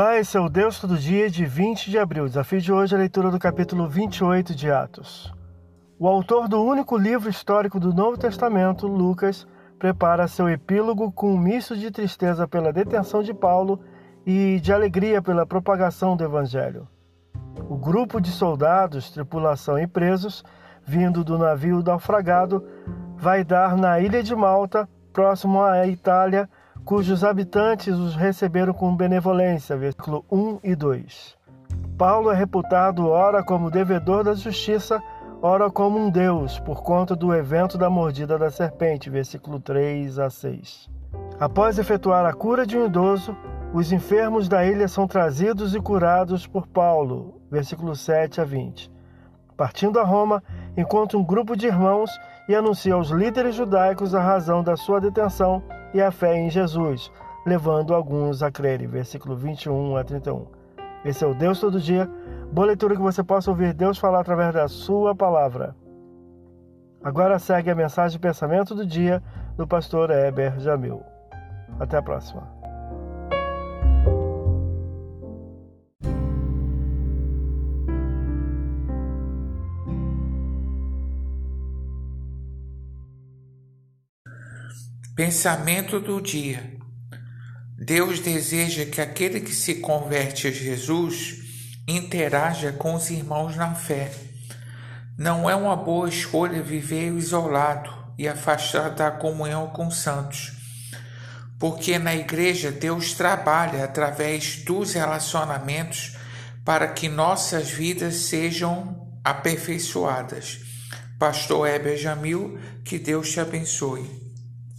Olá, esse é o Deus Todo Dia de 20 de abril. Desafio de hoje é a leitura do capítulo 28 de Atos. O autor do único livro histórico do Novo Testamento, Lucas, prepara seu epílogo com um misto de tristeza pela detenção de Paulo e de alegria pela propagação do Evangelho. O grupo de soldados, tripulação e presos, vindo do navio naufragado, vai dar na ilha de Malta, próximo à Itália, cujos habitantes os receberam com benevolência. Versículo 1 e 2. Paulo é reputado ora como devedor da justiça, ora como um deus, por conta do evento da mordida da serpente. Versículo 3 a 6. Após efetuar a cura de um idoso, os enfermos da ilha são trazidos e curados por Paulo. Versículo 7 a 20. Partindo a Roma, encontra um grupo de irmãos e anuncia aos líderes judaicos a razão da sua detenção e a fé em Jesus, levando alguns a crerem. Versículo 21 a 31. Esse é o Deus Todo Dia. Boa leitura que você possa ouvir Deus falar através da sua palavra. Agora segue a mensagem de pensamento do dia do pastor Heber Jamil. Até a próxima. Pensamento do dia. Deus deseja que aquele que se converte a Jesus interaja com os irmãos na fé. Não é uma boa escolha viver isolado e afastado da comunhão com os santos, porque na igreja Deus trabalha através dos relacionamentos para que nossas vidas sejam aperfeiçoadas. Pastor Heber Jamil, que Deus te abençoe.